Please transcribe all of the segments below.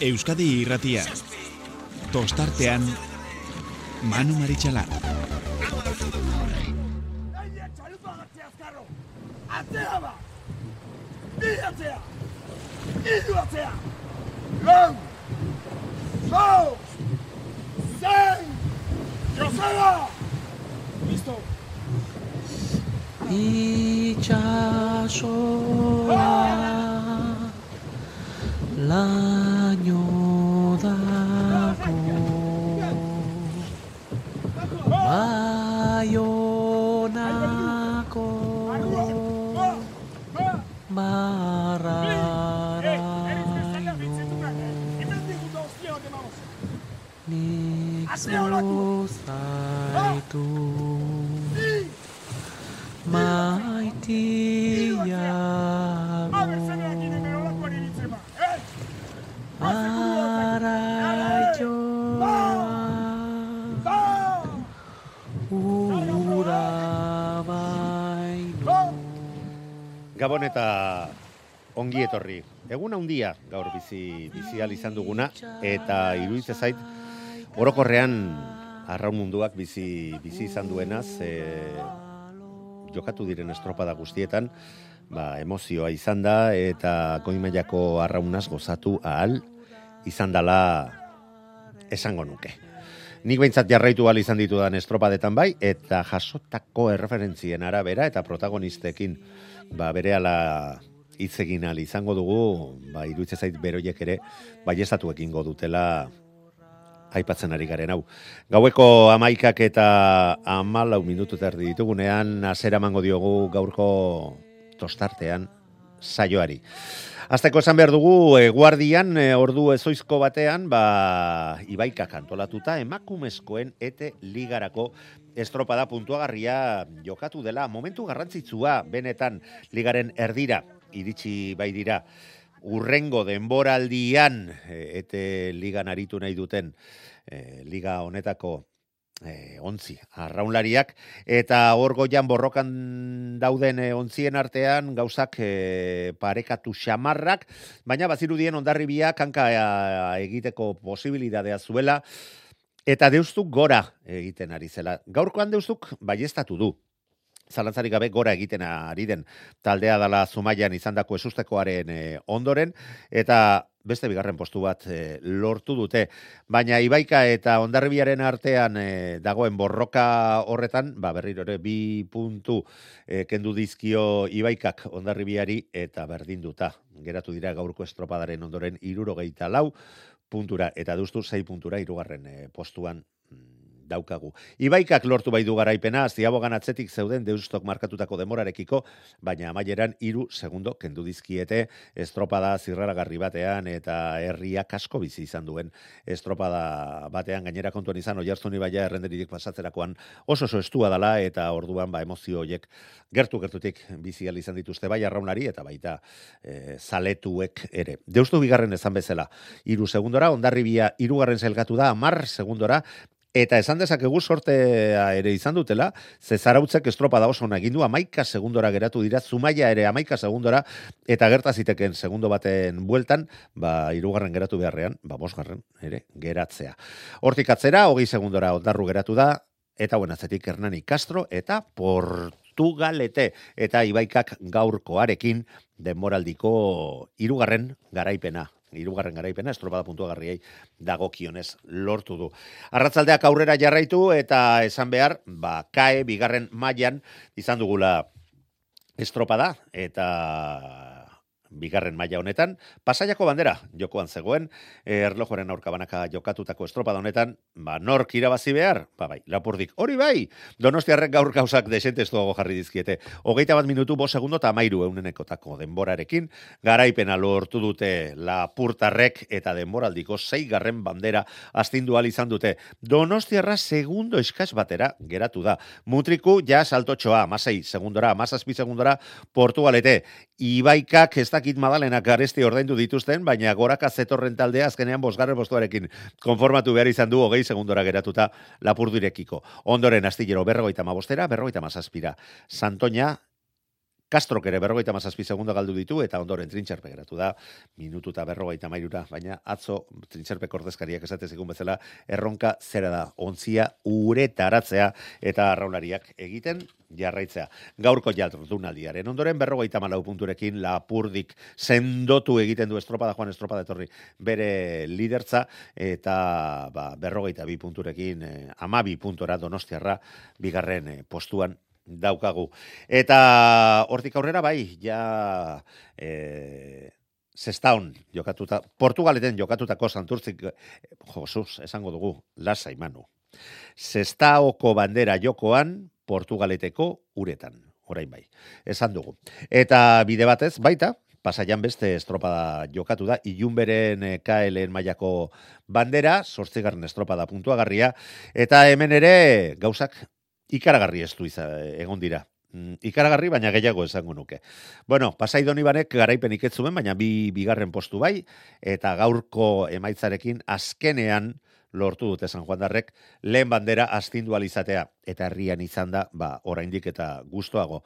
Euskadi irratia. Tostartean, Manu Maritxalar. Atzea ba! Bi atzea! Iru atzea! Lau! Lau! Zein! Joseba! Listo! itxasoa laino dago baionako marraraino nik eta ongi etorri. Egun handia gaur bizi bizial izan duguna eta iruditzen zait orokorrean arraun munduak bizi bizi izan duenaz e, jokatu diren estropada guztietan ba, emozioa izan da eta goimaiako arraunaz gozatu ahal izan dala esango nuke. Nik behintzat jarraitu ahal izan ditudan estropadetan bai, eta jasotako erreferentzien arabera eta protagonistekin ba, berehala hitz egin ahal izango dugu, ba, iruditzen zait beroiek ere baiestatu egingo dutela aipatzen ari garen hau. Gaueko amaikak eta amalau minutu terdi ditugunean, azera emango diogu gaurko tostartean saioari. Azteko esan behar dugu, e, guardian, e, ordu ezoizko batean, ba, ibaika kantolatuta, emakumezkoen ete ligarako estropada puntuagarria jokatu dela. Momentu garrantzitsua, benetan, ligaren erdira, iritsi bai dira, urrengo denboraldian, e, ete ligan aritu nahi duten, e, liga honetako e, ontzi, arraunlariak, eta hor goian borrokan dauden e, ontzien artean gauzak e, parekatu xamarrak, baina bazirudien ondarribiak hanka e, egiteko posibilidadea zuela, eta deustuk gora egiten ari zela. Gaurkoan deustuk baiestatu du, zalantzarik gabe gora egiten ari den taldea dala Zumaian izandako esustekoaren e, ondoren eta beste bigarren postu bat e, lortu dute. Baina Ibaika eta Ondarribiaren artean e, dagoen borroka horretan, ba berriro ere bi puntu e, kendu dizkio Ibaikak Ondarribiari eta berdinduta. Geratu dira gaurko estropadaren ondoren 74 lau puntura eta duztu 6 puntura hirugarren postuan mm, daukagu. Ibaikak lortu bai du garaipena, ziabogan atzetik zeuden deustok markatutako demorarekiko, baina amaieran hiru segundo kendu dizkiete estropada zirraragarri batean eta herriak asko bizi izan duen estropada batean gainera kontuan izan oiarzuni baia errenderirik pasatzerakoan oso oso estua dala eta orduan ba emozio hoiek gertu gertutik bizi izan dituzte bai arraunari eta baita e, zaletuek ere. Deustu bigarren ezan bezala, hiru segundora, ondarribia hirugarren zelgatu da, amar segundora, Eta esan dezakegu sortea ere izan dutela, ze zarautzek estropada oso egin du, amaika segundora geratu dira, zumaia ere amaika segundora, eta gerta ziteken segundo baten bueltan, ba, irugarren geratu beharrean, ba, bosgarren, ere, geratzea. Hortik atzera, hogei segundora ondarru geratu da, eta buen atzetik Hernani Castro, eta Portugalete, eta Ibaikak gaurkoarekin denboraldiko irugarren garaipena hirugarren garaipena estropada puntuagarriei dagokionez lortu du. Arratzaldeak aurrera jarraitu eta esan behar, ba, kae bigarren mailan izan dugula estropada eta bigarren maila honetan, pasaiako bandera jokoan zegoen, e, erlojoren aurkabanaka jokatutako estropada honetan, ba, nork irabazi behar? Ba, bai, lapurdik, hori bai, donostiarrek gaur gauzak desentestuago jarri dizkiete. Hogeita bat minutu, bo segundo eta amairu eunenekotako denborarekin, garaipena lortu dute lapurtarrek eta denboraldiko zeigarren bandera astindu izan dute. Donostiarra segundo eskaz batera geratu da. Mutriku, ja saltotxoa, masei segundora, masazpi segundora, portugalete. Ibaikak ez dakit madalenak garesti ordaindu dituzten, baina goraka zetorren taldea azkenean bosgarren postuarekin konformatu behar izan du hogei segundora geratuta lapurdirekiko. Ondoren astillero berrogeita mabostera, berrogeita mazazpira. Santoña, Kastrok ere berrogeita mazazpi segundo galdu ditu, eta ondoren trintxerpe geratu da, minutu eta berrogeita mairura, baina atzo trintxerpe kordezkariak esate zigun bezala, erronka zera da, ontzia uretaratzea eta arraunariak egiten jarraitzea. Gaurko jardunaldiaren ondoren berrogeita malau punturekin lapurdik sendotu egiten du estropada, Juan Estropada etorri bere lidertza, eta ba, berrogeita bi punturekin eh, amabi puntora donostiarra bigarren eh, postuan daukagu. Eta hortik aurrera bai, ja e, zestaun jokatuta, Portugaleten jokatutako santurtzik, Josuz, esango dugu, lasa imanu. Zestaoko bandera jokoan, Portugaleteko uretan, orain bai, esan dugu. Eta bide batez, baita, pasaian beste estropada jokatu da, ilunberen eh, KLN mailako bandera, sortzigarren estropada puntuagarria, eta hemen ere gauzak ikaragarri ez du egon dira. Mm, ikaragarri, baina gehiago esango nuke. Bueno, pasai doni garaipen iketzumen, baina bi bigarren postu bai, eta gaurko emaitzarekin azkenean lortu dute San Juan Darrek lehen bandera astindu alizatea, eta herrian izan da, ba, oraindik eta gustoago.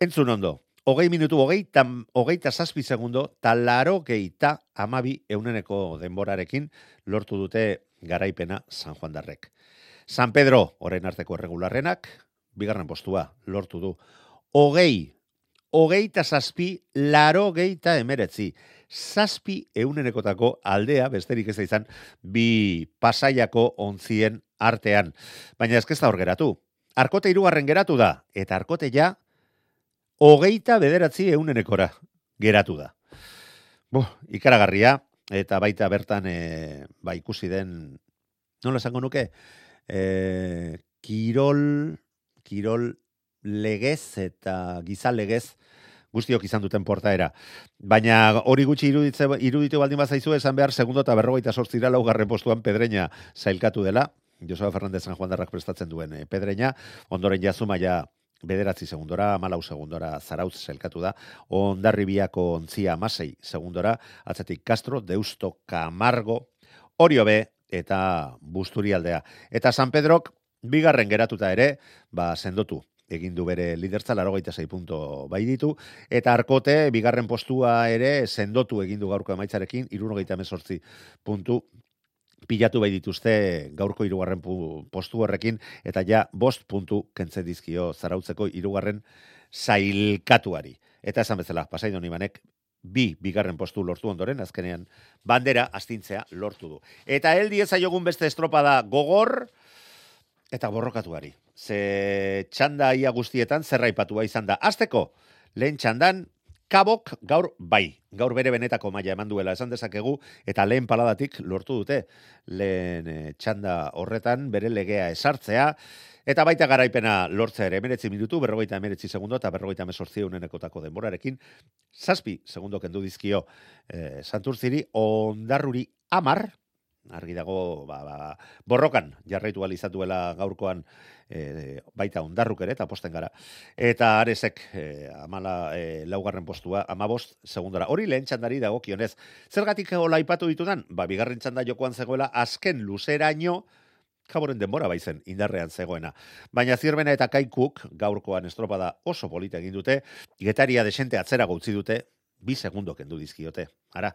Entzun ondo, hogei minutu, hogei, tam, hogei zazpi segundo, talaro geita amabi euneneko denborarekin lortu dute garaipena San Juan Darrek. San Pedro, orain arteko erregularrenak, bigarren postua, lortu du. Ogei, ogei eta zazpi, laro geita emeretzi. Zazpi eunenekotako aldea, besterik ez da izan, bi pasaiako onzien artean. Baina ez da hor geratu. Arkote irugarren geratu da, eta arkote ja, hogeita bederatzi eunenekora geratu da. Bo, ikaragarria, eta baita bertan e, ba, ikusi den, nola esango nuke, e, kirol, kirol legez eta giza legez guztiok izan duten portaera. Baina hori gutxi iruditze, iruditu baldin bazaizu esan behar segundo eta berrogeita sortzira laugarren postuan pedreña zailkatu dela. Joseba Fernández San Juan Darrak prestatzen duen e, pedreña. Ondoren jazuma ja bederatzi segundora, malau segundora zarautz zelkatu da, ondarribiako ontzia amasei segundora, atzatik Castro, Deusto, Camargo, Oriobe, eta Busturialdea. Eta San Pedrok bigarren geratuta ere, ba sendotu egin du bere lidertza 86 punto bai ditu eta Arkote bigarren postua ere sendotu egin du gaurko emaitzarekin 78 puntu pilatu bai dituzte gaurko hirugarren postu horrekin eta ja bost puntu kentze dizkio zarautzeko hirugarren sailkatuari. Eta esan bezala, pasaidon imanek, bi bigarren postu lortu ondoren, azkenean bandera astintzea lortu du. Eta heldi ezaiogun beste estropada gogor eta borrokatuari. Ze txanda ia guztietan zerraipatua izan da. Azteko, lehen txandan, kabok gaur bai, gaur bere benetako maila eman duela esan dezakegu, eta lehen paladatik lortu dute. Lehen eh, txanda horretan bere legea esartzea, Eta baita garaipena lortzea ere, emeretzi minutu, berrogeita emeretzi segundo, eta berrogeita emezortzi unenekotako denborarekin, zazpi segundo kendu dizkio eh, santurziri, ondarruri amar, argi dago, ba, ba, borrokan jarraitu alizatuela gaurkoan eh, baita ondarruk ere, eta posten gara. Eta arezek eh, amala eh, laugarren postua, amabost segundora. Hori lehen txandari dago kionez. Zergatik hola ipatu ditudan? Ba, bigarren txanda jokoan zegoela, azken luzeraino, kaboren denbora baizen indarrean zegoena. Baina zirbena eta kaikuk gaurkoan estropada oso polita egin dute, getaria desente atzera gautzi dute, bi segundo kendu dizkiote. Ara,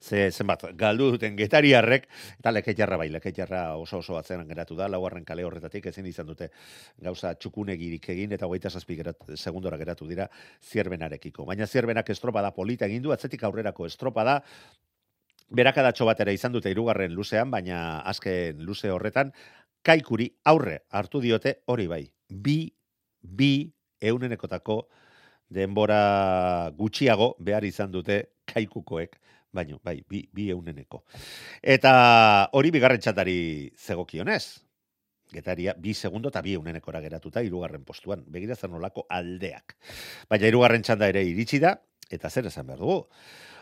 ze zenbat, galdu duten getariarrek, eta leketjarra bai, leketjarra oso oso atzeran geratu da, laugarren kale horretatik ezin izan dute gauza txukunegirik egin, eta hogeita zazpi gerat, segundora geratu dira zierbenarekiko. Baina zierbenak estropada polita egin du, atzetik aurrerako estropada, berakadatxo batera izan dute irugarren luzean, baina azken luze horretan, kaikuri aurre hartu diote hori bai. Bi, bi eunenekotako denbora gutxiago behar izan dute kaikukoek, baino, bai, bi, bi euneneko. Eta hori bigarren txatari zegokionez, getaria bi segundo eta bi eunenekora geratuta irugarren postuan, begira zer nolako aldeak. Baina irugarren txanda ere iritsi da, eta zer esan behar dugu.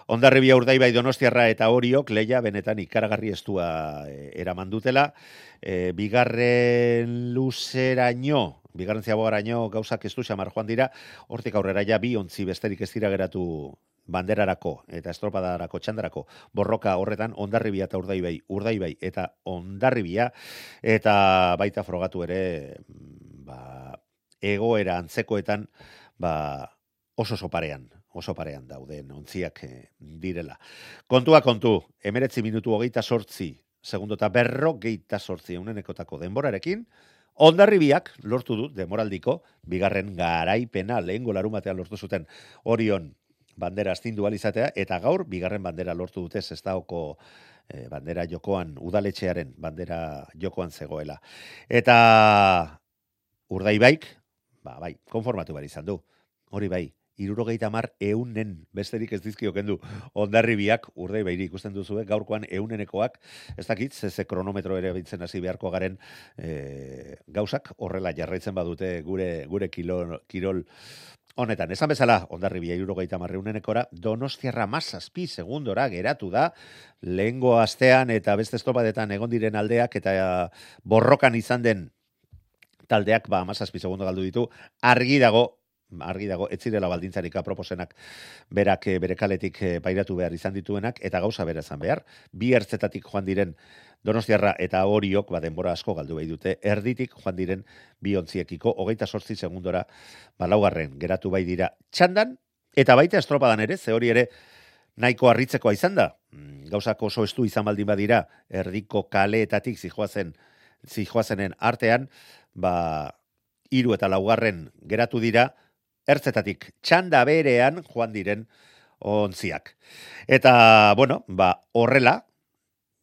Ondarribia urdai bai donostiarra eta horiok leia benetan ikaragarri estua e, eraman dutela. E, bigarren luzeraino, bigarren ziabogaraino gauzak ez du xamar joan dira, hortik aurrera ja bi ontzi besterik ez dira geratu banderarako eta estropadarako txandarako borroka horretan ondarribia eta urdaibai, urdaibai eta ondarribia eta baita frogatu ere ba, egoera antzekoetan ba, oso oso parean, oso parean dauden ontziak eh, direla. Kontua kontu, emeretzi minutu hogeita sortzi, segundo eta berro geita sortzi eunenekotako denborarekin, ondarribiak lortu du demoraldiko, bigarren garaipena lehen golaru batean lortu zuten orion bandera astindu izatea eta gaur bigarren bandera lortu dute zestaoko eh, bandera jokoan, udaletxearen bandera jokoan zegoela. Eta urdaibaik, ba, bai, konformatu behar izan du. Hori bai, irurogeita mar eunen, besterik ez dizkio kendu, ondarribiak, urdei behiri ikusten duzu, gaurkoan eunenekoak, ez dakit, ze kronometro ere bintzen hasi beharko garen e, gauzak, horrela jarraitzen badute gure gure kilo, kirol honetan. Esan bezala, ondarribia irurogeita marreunenekora, donostiarra mazazpi segundora geratu da, lehengo astean eta beste estopadetan egon diren aldeak eta borrokan izan den taldeak ba amazazpi segundo galdu ditu, argi dago argi dago, ez zirela baldintzarik aproposenak berak eh, bere kaletik eh, pairatu behar izan dituenak, eta gauza bera izan behar. Bi ertzetatik joan diren Donostiarra eta horiok, ba, denbora asko galdu behi dute, erditik joan diren bi ontziekiko, hogeita sortzi segundora, ba, laugarren, geratu bai dira txandan, eta baita estropadan ere, ze hori ere, nahiko harritzekoa izan da, mm, gauzako oso estu izan baldin badira, erdiko kaleetatik zijoazen, zijoazenen artean, ba, iru eta laugarren geratu dira, ertzetatik txanda berean joan diren ontziak. Eta, bueno, ba, horrela,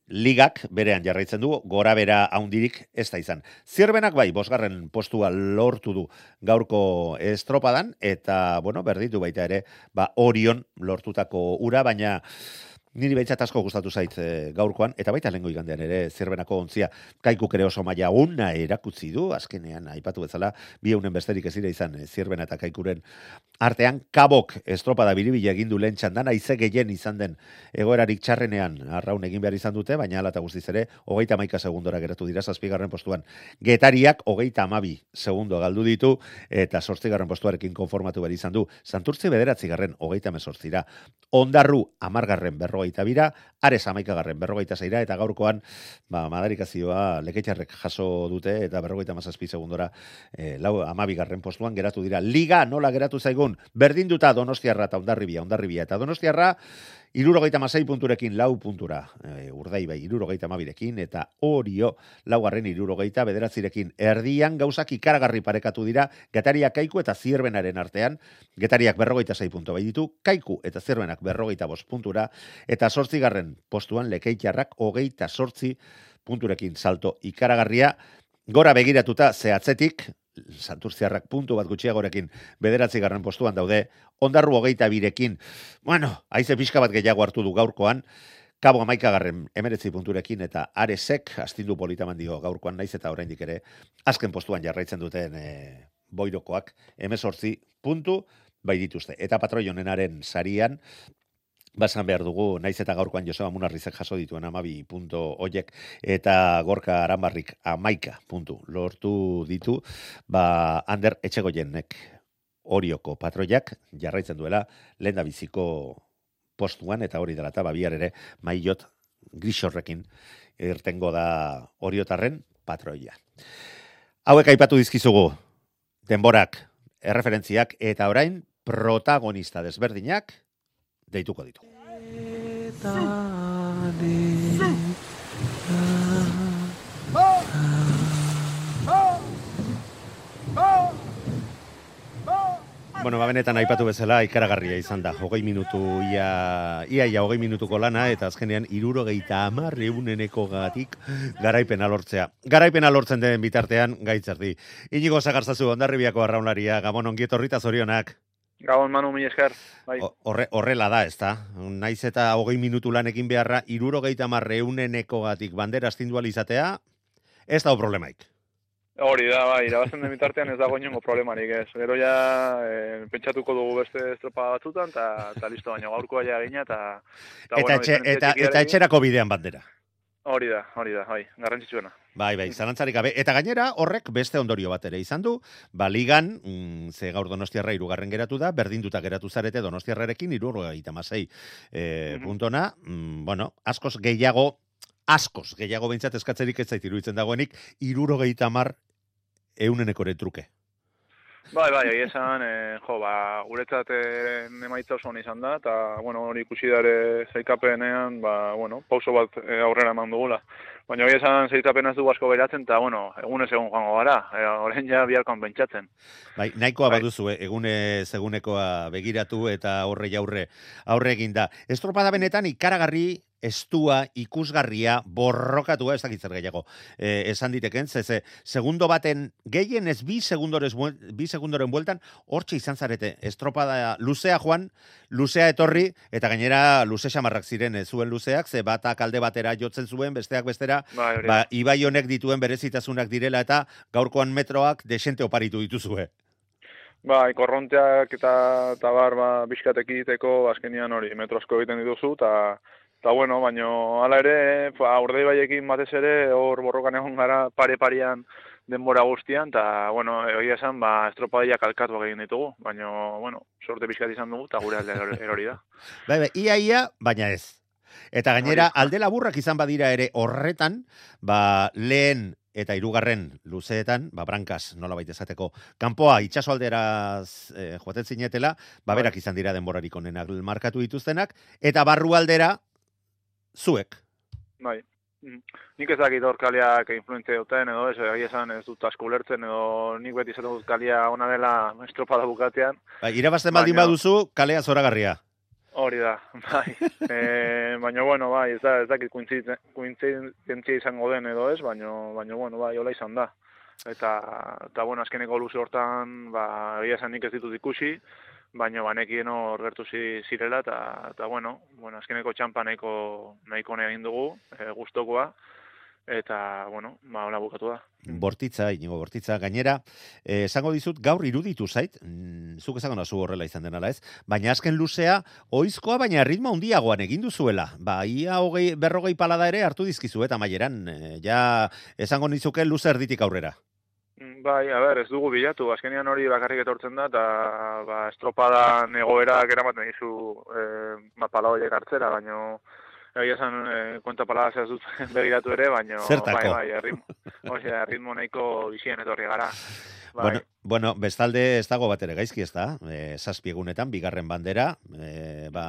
ligak berean jarraitzen du, gora bera haundirik ez da izan. Zirbenak bai, bosgarren postua lortu du gaurko estropadan, eta, bueno, berditu baita ere, ba, orion lortutako ura, baina Niri baitzat asko gustatu zait e, gaurkoan, eta baita lengo igandean ere zerbenako ontzia kaikuk ere oso maia una erakutzi du, azkenean aipatu bezala, bi eunen besterik ezira izan e, zirbena eta kaikuren artean, kabok estropada biribila egin du lehen txandan, aize gehien izan den egoerarik txarrenean arraun egin behar izan dute, baina ala eta guztiz ere, hogeita maika segundora geratu dira, zazpigarren postuan. Getariak hogeita amabi segundo galdu ditu, eta sortzigarren postuarekin konformatu behar izan du. Santurtzi bederatzi garren hogeita mesortzira. Ondarru amargarren berro berrogeita bira, ares amaikagarren berrogeita zeira, eta gaurkoan, ba, madarikazioa leketxarrek jaso dute, eta berrogeita mazazpi segundora, e, lau amabigarren postuan geratu dira. Liga nola geratu zaigun, berdin duta donostiarra eta ondarribia, ondarribia, eta donostiarra, Irurogeita masai punturekin lau puntura, e, urdai bai, irurogeita mabirekin, eta orio laugarren irurogeita bederatzirekin. Erdian gauzak ikaragarri parekatu dira, getariak kaiku eta zierbenaren artean, getariak berrogeita zei puntu bai ditu, kaiku eta zierbenak berrogeita bost puntura, eta sortzigarren postuan lekeitxarrak hogeita sortzi punturekin salto ikaragarria, gora begiratuta zehatzetik, Santurziarrak puntu bat gutxiagorekin bederatzi garren postuan daude, ondarru hogeita birekin, bueno, haize pixka bat gehiago hartu du gaurkoan, kabo amaika garren emeretzi punturekin eta aresek astindu politaman dio gaurkoan naiz eta oraindik ere azken postuan jarraitzen duten e, boirokoak emezortzi puntu bai dituzte. Eta patroionenaren sarian, Basan behar dugu, naiz eta gaurkoan Joseba Munarrizek jaso dituen amabi punto oiek, eta gorka arambarrik amaika puntu lortu ditu, ba, Ander Etxegoienek orioko patroiak jarraitzen duela, lehen da biziko postuan, eta hori dela, eta babiar ere, maiot grisorrekin irtengo da oriotarren patroia. Hauek aipatu dizkizugu, denborak, erreferentziak, eta orain, protagonista desberdinak, deituko ditu. Bueno, ba, benetan aipatu bezala ikaragarria izan da. Hogei minutu, ia, ia, ia hogei minutuko lana, eta azkenean iruro gehieta amarre uneneko gatik garaipena lortzea. Garaipena lortzen den bitartean, gaitzerdi. Inigo zagartzazu, ondarribiako arraunlaria, gabon ongietorrita zorionak. Gabon manu mi esker. Bai. Horre, horrela da, ez da? Naiz eta hogei minutu lanekin beharra, iruro gehieta marreuneneko gatik bandera astindualizatea, ez da problemaik. Hori da, bai, irabazen den bitartean ez dago inongo problemarik, ez. Gero ja, e, pentsatuko dugu beste estropa batzutan, eta listo, baina gaurkoa ja gina, eta... Eta, eta, etxe, eta, eta etxerako bidean bandera. Hori da, hori da, bai, garrantzitsuena. Bai, bai, zalantzarik gabe. Eta gainera, horrek beste ondorio bat ere izan du, baligan, mm, ze gaur donostiarra irugarren geratu da, berdinduta geratu zarete donostiarrarekin irurro gaita masei e, puntona, mm, bueno, askoz gehiago, askoz gehiago behintzat eskatzerik ez zait iruditzen dagoenik, irurro gaita mar euneneko truke. Bai, bai, egia esan, e, jo, ba, guretzat e, emaitza oso izan da, eta, bueno, hori ikusi dare zaikapenean, ba, bueno, pauso bat e, aurrera eman dugula. Baina egia esan zaikapen ez du asko beratzen, eta, bueno, egunez egun joango gara, e, orain ja biharkoan pentsatzen. Bai, nahikoa Bai. baduzu, eh, egunez egunekoa begiratu eta aurre jaurre aurre eginda. Estropada benetan ikaragarri estua, ikusgarria, borrokatua, ez dakit zer gehiago, eh, esan diteken, ze, ze, segundo baten, gehien ez bi, segundores, bi segundoren bueltan, hortxe izan zarete, estropada luzea joan, luzea etorri, eta gainera luze xamarrak ziren zuen luzeak, ze batak alde batera jotzen zuen, besteak bestera, Bai, ba, ibai honek dituen berezitasunak direla eta gaurkoan metroak desente oparitu dituzue. Bai, korronteak eta, eta bar, ba, bizkat ekiteko azkenian hori, metro asko egiten dituzu, eta, eta bueno, baino, hala ere, ba, urdei baiekin batez ere, hor borrokan egon gara pare-parian denbora guztian, eta, bueno, egia esan, ba, estropadaiak alkatuak egin ditugu, baino, bueno, sorte bizkat izan dugu, eta gure alde erori- da. Bai, bai, ia, ia, baina ez. Eta gainera, alde laburrak izan badira ere horretan, ba, lehen eta hirugarren luzeetan, ba, brankas, nola baita esateko, kanpoa itxaso alderaz eh, joaten zinetela, ba, Bai. berak izan dira denborarik onenak markatu dituztenak, eta barru aldera, zuek. Bai. Mm. Nik ez dakit hor kaleak influentzia duten, edo ez, egia esan ez dut asko ulertzen, edo nik beti esaten dut kalea ona dela estropada bukatean, Ba, irabazten baldin baduzu, kalea zoragarria. Hori da, bai. e, baina, bueno, bai, ez da, ez dakit kuintzientzia izango den edo ez, baina, baina, bueno, bai, hola izan da. Eta, eta bueno, azkeneko luze hortan, ba, egia esan nik ez ditut ikusi, baina banekien hor gertu zi- zirela, eta, eta bueno, bueno, azkeneko txampa nahiko, nahiko egin dugu, e, gustokoa, eta, bueno, ba, hola bukatu da. Bortitza, inigo bortitza, gainera, eh, esango dizut, gaur iruditu zait, mm, zuk esango nazu horrela izan denala ez, baina azken luzea, oizkoa, baina ritmo handiagoan egin duzuela. Ba, ia hogei, berrogei palada ere hartu dizkizu, eta maieran, eh, ja, esango nizuke luze erditik aurrera. Bai, a ber, ez dugu bilatu, azkenean hori bakarrik etortzen da, eta ba, estropadan egoerak eramaten dizu e, ba, palaoiek hartzera, baino egia esan, e, kuenta palada ez dut begiratu ere, baino Zertako? bai, bai, ritmo, osea, ritmo nahiko bizien etorri gara. Bai, Bueno, bueno, bestalde ez dago bat ere gaizki ez da, e, zazpi egunetan, bigarren bandera, e, ba,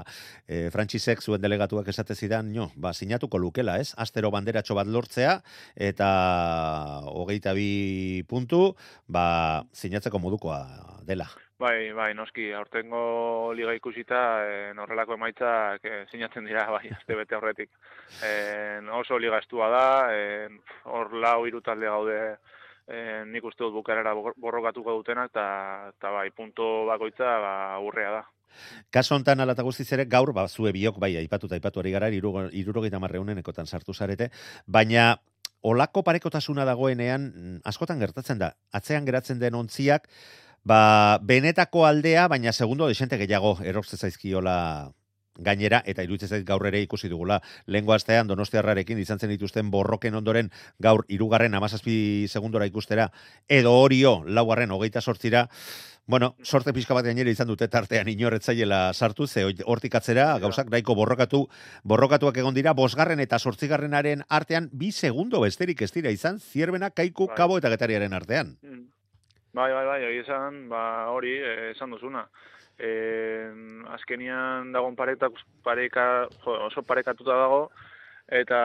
e, Frantzisek zuen delegatuak esate zidan, no, ba, sinatuko lukela, ez? Astero banderatxo bat lortzea, eta hogeita bi puntu, ba, sinatzeko modukoa dela. bai, bai, noski, aurtengo liga ikusita, e, horrelako emaitzak e, sinatzen dira, bai, azte bete horretik. E, oso liga estua da, hor lau hiru talde gaude e, nik uste dut bukarera bor- borrokatuko dutenak, eta eta bai, punto bakoitza ba, urrea da. Kaso hontan ala eta guztiz ere gaur, ba, zue biok, bai, aipatu eta aipatu ari gara, irugo- irurogeita marreunenekotan sartu zarete, baina olako parekotasuna dagoenean mm, askotan gertatzen da. Atzean geratzen den ontziak, ba, benetako aldea, baina segundo desente gehiago erortze zaizkiola gainera, eta iruditzen zait gaur ere ikusi dugula. Lehengo astean Donostiarrarekin izan zen dituzten borroken ondoren gaur irugarren amazazpi segundora ikustera, edo horio laugarren hogeita sortzira, Bueno, sorte pixka bat gainera izan dute tartean inorretzaiela sartu, ze hortik atzera gauzak nahiko borrokatu, borrokatuak egon dira, bosgarren eta sortzigarrenaren artean bi segundo besterik ez dira izan, zierbena, kaiku, Bai. kabo eta getariaren artean. Mm. Bai, bai, bai, egia esan, ba, hori, eh, esan duzuna. E, azkenian dagoen pareka, pareka, oso parekatuta dago, eta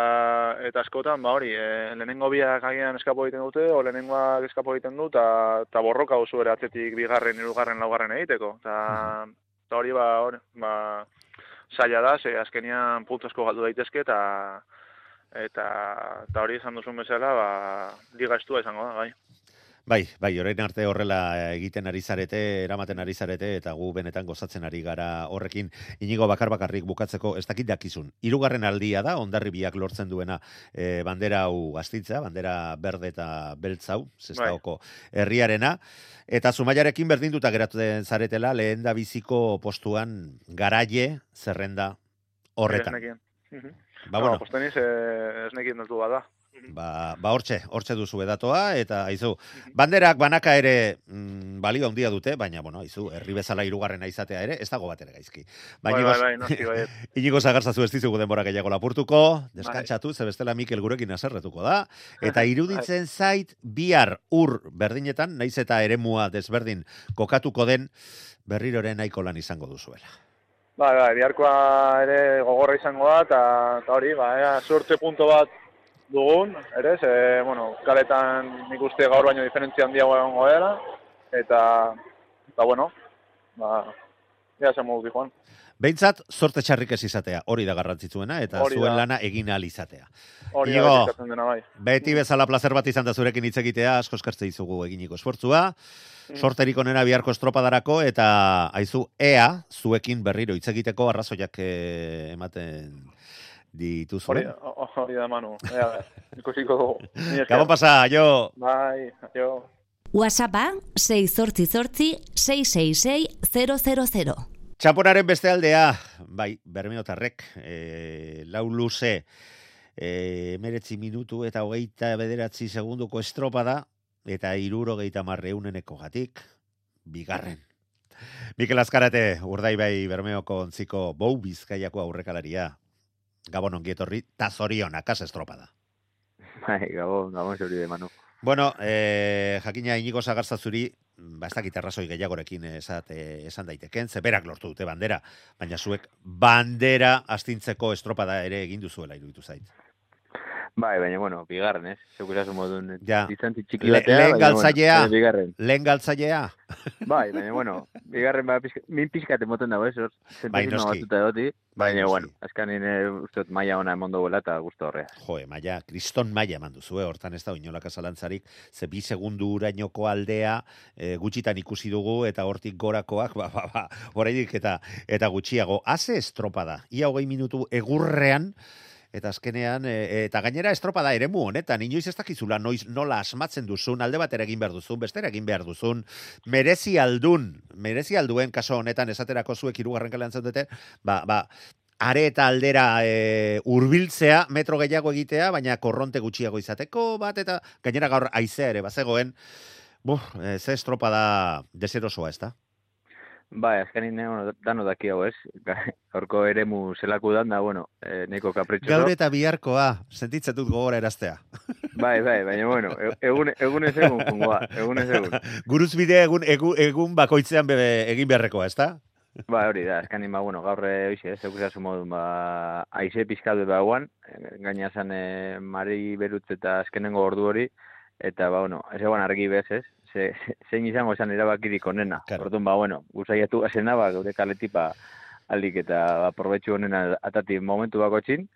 eta askotan, ba hori, e, lehenengo biak agian eskapo egiten dute, o lehenengoak eskapo egiten du, eta ta borroka oso ere atzetik bigarren, hirugarren, laugarren egiteko. Ta, ta hori, ba, hori, ba, zaila da, ze azkenian puntu asko galdu daitezke, eta eta, eta hori esan duzun bezala, ba, liga estua izango da, bai. Bai, bai, orain arte horrela egiten ari zarete, eramaten ari zarete, eta gu benetan gozatzen ari gara horrekin, inigo bakar bakarrik bukatzeko ez dakit dakizun. Hirugarren aldia da, ondarri biak lortzen duena e, bandera hau gaztitza, bandera berde eta beltz hau, zestaoko herriarena, eta zumaiarekin berdinduta geratzen zaretela, lehen da biziko postuan garaie zerrenda horretan. Ez. Mhm. Ba, no, bueno, posteniz, eh, ez nekien dut bada. Ba, ba hortxe, hortxe duzu edatoa, eta aizu, banderak banaka ere mm, balio handia dute, baina, bueno, aizu, herri bezala irugarrena izatea ere, ez dago bat ere gaizki. Bai, Baina, bai, bai, noski, bai. Inigo zagartzazu ez dizugu denbora gehiago lapurtuko, deskantzatu, ze bestela Mikel gurekin aserretuko da, eta iruditzen zait, bihar ur berdinetan, naiz eta eremua desberdin kokatuko den, berriroren nahiko lan izango duzuela. Bai, bai, biharkoa ere gogorra izango da, eta hori, ba, ea, sortze punto bat dugun, ere, ze, bueno, kaletan nik uste gaur baino diferentzia handiago egongo dela, eta, eta bueno, ba, ea esan moduki joan. Behintzat, sorte txarrik ez izatea, hori da garrantzitsuena, eta Hori zuen da. lana egin ahal izatea. Hori Iñigo. da dena bai. Beti bezala placer bat izan da zurekin hitz egitea, asko eskertze dizugu eginiko esfortzua, Mm. sorterik onera biharko estropadarako, eta aizu, ea, zuekin berriro hitz egiteko arrazoiak eh, ematen dituzu. Hori, ho- hori da, Manu. Ea, ikusiko dugu. Gabon pasa, jo! Bai, jo. WhatsAppa 688 666 000. Txaponaren beste aldea, bai, bermeotarrek, e, lau luze, e, meretzi minutu eta hogeita bederatzi segunduko estropada, eta iruro geita marreuneneko gatik, bigarren. Mikel Azkarate, urdai bai bermeoko ontziko bou bizkaiako aurrekalaria, gabon ongietorri, ta zorionak, az estropada. Bai, gabon, gabon zuri de Manu. Bueno, eh, jakina inigo zagartza zuri, ba, ez dakit arrazoi gehiagorekin esat, eh, esan daiteken, zeberak lortu dute bandera, baina zuek bandera astintzeko estropada ere egin duzuela iruditu zait. Bai, baina, bueno, bigarren, ez? Zeuk esasun modun Ja. distantzi txiki Le- batea. lehen baina, galtzailea. Bueno, eh, bigarren. Lehen galtzailea, Bai, baina, bueno, bigarren ba, pizka, min pizkat emoten dago, ez? Hor, Bai, noski. egoti. Baina, noski. bueno, azkanin, e, uste dut maia ona emon duela eta guztu horrea. joe, maia, kriston maia eman duzu, eh? hortan ez da inolaka zalantzarik, ze bi segundu urainoko aldea e, gutxitan ikusi dugu, eta hortik gorakoak, ba, ba, ba, orainik eta, eta gutxiago. Haze estropada, ia hogei minutu egurrean, Eta azkenean, e, eta gainera estropada eremu honetan, inoiz ez dakizula noiz nola asmatzen duzun, alde batera egin behar duzun, bestera egin behar duzun, merezi aldun, merezi alduen kaso honetan esaterako zuek irugarren kalean zaudete, ba, ba, are eta aldera e, urbiltzea, metro gehiago egitea, baina korronte gutxiago izateko bat, eta gainera gaur aizea ere, bazegoen, buf, e, ze estropada deserosoa, ez da? Bai, azkanin, eh, bueno, dano daki hau, ez? Horko eremu zelaku dan, da, bueno, e, neko kapritxoso. Gaur eta biharkoa, sentitzen dut gogora eraztea. Bai, bai, baina, bueno, e- egun, egun ez egun, jungoa, egun ez egun. Guruz bidea egun, egun, egun bakoitzean bebe, egin beharrekoa, ez da? Ba, hori da, azkanin, ba, bueno, gaur, e, oixe, ez, eukzazu modun, ba, aize pizkatu da guan, gaina zan, e, mari berutze eta azkenengo ordu hori, eta, ba, bueno, ez egon argi bez, ez, ze, ze- zein izango esan erabakirik onena. Claro. Orduan, ba, bueno, guzaiatu gazena, ba, gure kaletik, ba, aldik eta ba, probetxu honena atati momentu bako txin,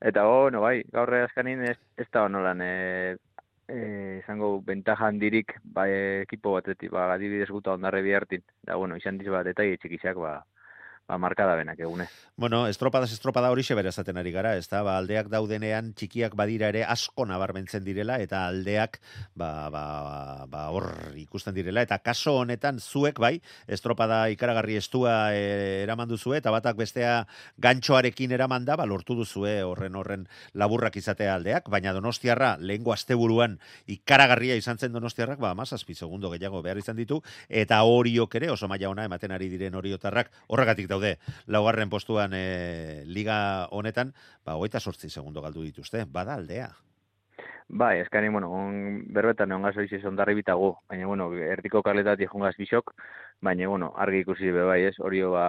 eta, bueno, bai, gaur azkanin ez, ez da honolan, e, e, izango bentaja handirik ba, ekipo batetik, ba, adibidez guta ondarre bihartin. Da, bueno, izan diz bat detaile txikisak, ba, ba, markada benak egune. Bueno, estropadas estropada hori xebera esaten ari gara, ez da? Ba, aldeak daudenean txikiak badira ere asko nabarmentzen direla, eta aldeak ba, ba, ba, hor ikusten direla, eta kaso honetan zuek bai, estropada ikaragarri estua e, eraman duzue, eta batak bestea gantxoarekin eraman da, ba, lortu duzue horren horren laburrak izatea aldeak, baina donostiarra lehengo asteburuan ikaragarria izan zen donostiarrak, ba, mazazpi segundo gehiago behar izan ditu, eta horiok ere, oso maila ona ematen ari diren horiotarrak, horregatik daude, laugarren postuan e, liga honetan, ba, hogeita sortzi segundo galdu dituzte, bada aldea. Bai, eskani, bueno, on, berbetan egon gazo iziz ondarri bitago, baina, bueno, erdiko kaletatik jungaz bisok, baina, bueno, argi ikusi be bai, ez, hori ba,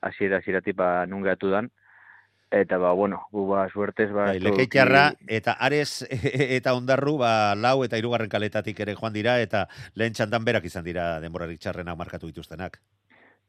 asiera asierati ba, nungeatu dan, eta, ba, bueno, gu ba, suertez, ba, Bai, ez dugu lekeitarra ki- eta ares eta ondarru ba, lau eta hirugarren kaletatik ere joan dira eta lehen txandan berak izan dira denborarik txarrenak markatu dituztenak.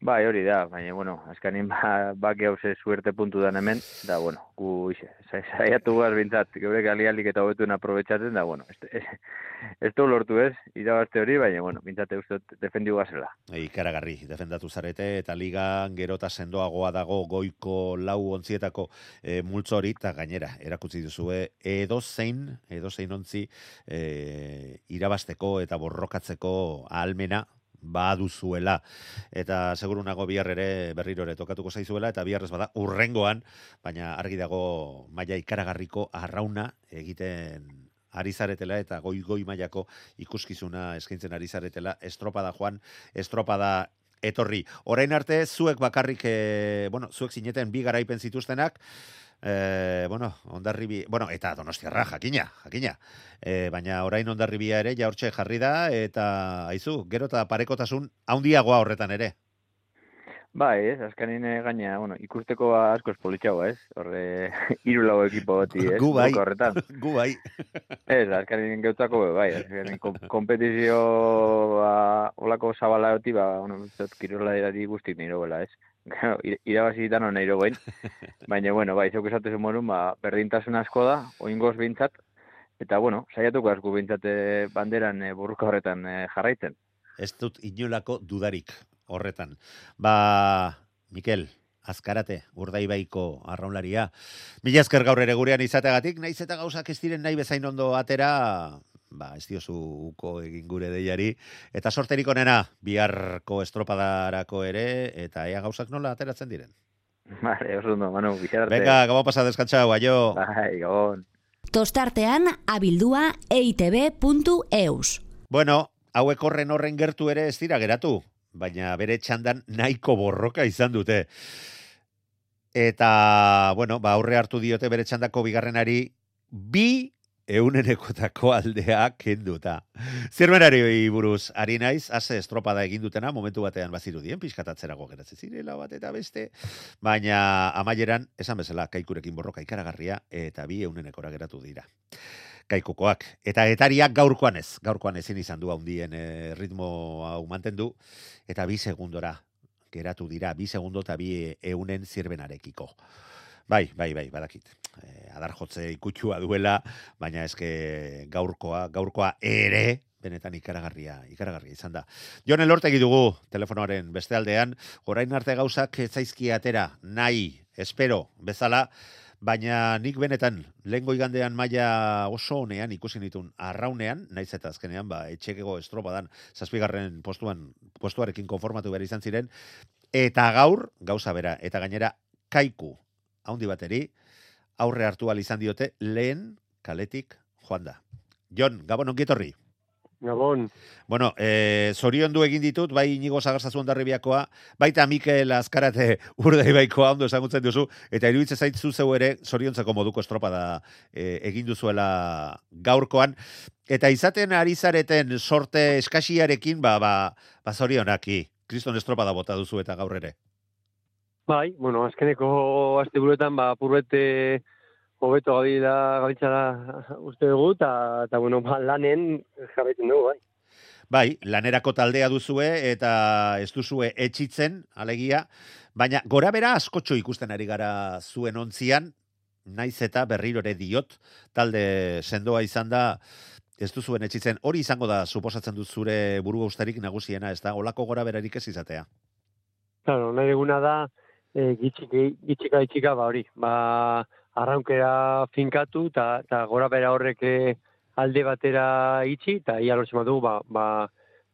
Bai, hori da, baina, bueno, azkanin ba, baki hau ze suerte puntu dan hemen, da, bueno, gu, sa- saiatu guaz bintzat, geure galialik eta hobetuen aprobetxatzen, da, bueno, ez, du lortu ez, irabazte hori, baina, bueno, bintzate uste dut defendi guazela. Ikaragarri, defendatu zarete eta ligan gerota sendoagoa dago goiko lau ontzietako e, multzo hori, eta gainera, erakutsi duzue, edo zein, edo zein ontzi e, irabasteko eta borrokatzeko ahalmena baduzuela. Eta seguru nago bihar ere berriro ere tokatuko zaizuela eta biharrez bada urrengoan baina argi dago maila ikaragarriko arrauna egiten ari zaretela eta goi goi mailako ikuskizuna eskaintzen ari zaretela. Estropada joan, estropada etorri. Orain arte zuek bakarrik e, bueno, zuek zineten bi garaipen zituztenak, E, bueno, ondarribi, bueno, eta donostiarra, jakina, jakina. E, baina orain ondarribia ere, ja hortxe jarri da, eta aizu, gero eta parekotasun haundiagoa horretan ere. Bai, ez, azkanin eh, gaina, bueno, ikusteko asko espolitxagoa, ez? Horre, hiru lau ekipo goti, ez? Gu bai, horretan. gu bai. Ez, azkanin geutzako, bai, azkanin kom- kompetizio, ba, olako zabala oti, ba, bueno, zot, kirola irati guztik nire bela, ez? Claro, irabazi dano nahi goin. Baina, bueno, bai, zeuk esatez morun, ba, berdintasun asko da, oingoz bintzat, eta, bueno, saiatuko asko bintzat eh, banderan eh, burruka horretan eh, jarraitzen. Ez dut inolako dudarik horretan. Ba, Mikel, azkarate, urdaibaiko arraunlaria. Mila esker gaur ere gurean izateagatik, naiz eta gauzak ez diren nahi bezain ondo atera, ba, ez diozu uko egin gure deiari, eta sorterik onena, biharko estropadarako ere, eta ea gauzak nola ateratzen diren. Vale, oso ondo, Manu, bizararte. Venga, gabo pasa deskantzau, aio. Bai, gabon. Tostartean abildua eitb.eus. Bueno, hauek horren horren gertu ere ez dira geratu, baina bere txandan nahiko borroka izan dute. Eta, bueno, ba, aurre hartu diote bere txandako bigarrenari bi eunenekotako aldea kenduta. Zirmenari buruz, ari naiz, haze estropada egin dutena, momentu batean bazirudien, pixkatatzerago geratzen zirela bat eta beste, baina amaieran, esan bezala, kaikurekin borroka ikaragarria, eta bi eunenekora geratu dira kaikukoak. Eta etariak gaurkoan ez, gaurkoan ezin izan du handien e, ritmo hau mantendu, eta bi segundora geratu dira, bi segundo eta bi eunen zirbenarekiko. Bai, bai, bai, badakit. E, adar jotze ikutsua duela, baina eske gaurkoa, gaurkoa ere, benetan ikaragarria, ikaragarria izan da. Jon elortegi dugu telefonoaren beste aldean, orain arte gauzak zaizki atera, nahi, espero, bezala, baina nik benetan lehengo igandean maila oso honean ikusi nitun arraunean, naiz eta azkenean ba etxekego estropadan zazpigarren postuan postuarekin konformatu behar izan ziren eta gaur gauza bera eta gainera kaiku haundi bateri aurre hartu izan diote lehen kaletik joan da. Jon, gabon ongietorri. Gabon. Bueno, eh, zorion du egin ditut, bai inigo zagarzazu ondarribiakoa, baita Mikel Azkarate urdaibaikoa ondo esagutzen duzu, eta iruditze zaitzu zeu ere zoriontzeko moduko estropada eh, egin duzuela gaurkoan, eta izaten ari zareten sorte eskasiarekin, ba, ba, ba zorionaki, kriston estropada bota duzu eta gaur ere. Bai, bueno, azkeneko asteburuetan ba purbete hobeto gabiltza da uste dugu eta eta bueno, ba, lanen jarraitzen dugu, bai. Bai, lanerako taldea duzue eta ez duzue etxitzen, alegia, baina gora bera askotxo ikusten ari gara zuen ontzian, naiz eta berriro ere diot, talde sendoa izan da, ez duzuen etxitzen, hori izango da, suposatzen dut zure buru ustarik nagusiena, ez da, olako gora berarik ez izatea. Claro, nahi duguna da e, gitxika gitxika ba hori, ba arraunkera finkatu eta eta gora bera horrek eh, alde batera itxi eta ia lortzen badu ba ba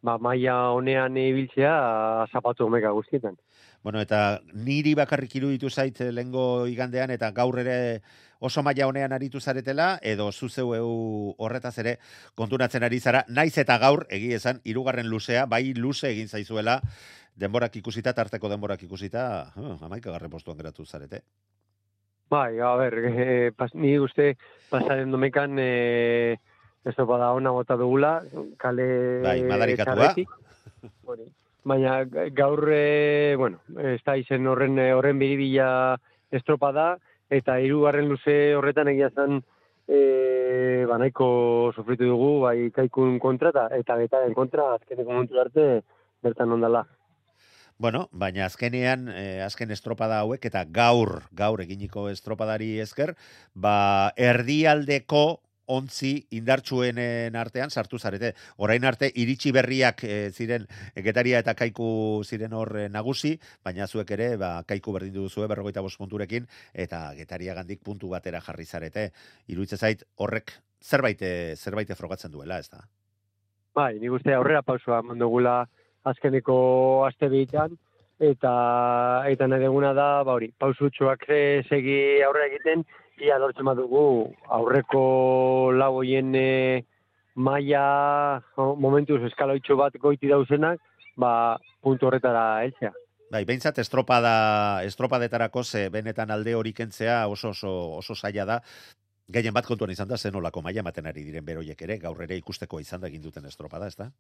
ba maila honean ibiltzea zapatu omega guztietan. Bueno, eta niri bakarrik iruditu zait eh, lehengo igandean, eta gaur ere oso maila honean aritu zaretela, edo zuzeu horretaz ere konturatzen ari zara, naiz eta gaur, egi esan, irugarren luzea, bai luze egin zaizuela, denborak ikusita, tarteko denborak ikusita, huh, amaikagarren postuan geratu zarete. Bai, a ber, eh, pas, ni uste pasaren domekan eh, ez bada ona bota dugula, kale Bai, madarikatua. Hori. Baina ga- gaur, eh, bueno, ez da izen horren, horren biribila estropada, eta hirugarren luze horretan egia zen eh, ba, nahiko sufritu dugu, bai kaikun kontra eta, eta getaren kontra azkeneko momentu arte bertan ondala. Bueno, baina azkenean, eh, azken estropada hauek, eta gaur, gaur eginiko estropadari esker, ba, erdialdeko ontzi indartsuenen artean sartu zarete. Orain arte iritsi berriak eh, ziren getaria eta kaiku ziren hor eh, nagusi, baina zuek ere ba, kaiku berdin duzue berrogeita bost punturekin eta getaria gandik puntu batera jarri zarete. Iruitze zait horrek zerbait eh, zerbait frogatzen duela, ez da? Bai, nik uste aurrera pausua eman dugula azkeneko aste bitan, eta eta nahi duguna da, ba hori, pausutxoak segi aurrera egiten, ia lortzen badugu aurreko lau hoien e, maia o, momentuz eskaloitxo bat goiti dauzenak, ba, puntu horretara heltzea. Bai, behintzat estropada, estropadetarako ze benetan alde hori kentzea oso, oso, oso zaila da. Gehien bat kontuan izan da, zen olako maila ematen ari diren beroiek ere, gaur ere ikusteko izan da egin duten estropada, ez da?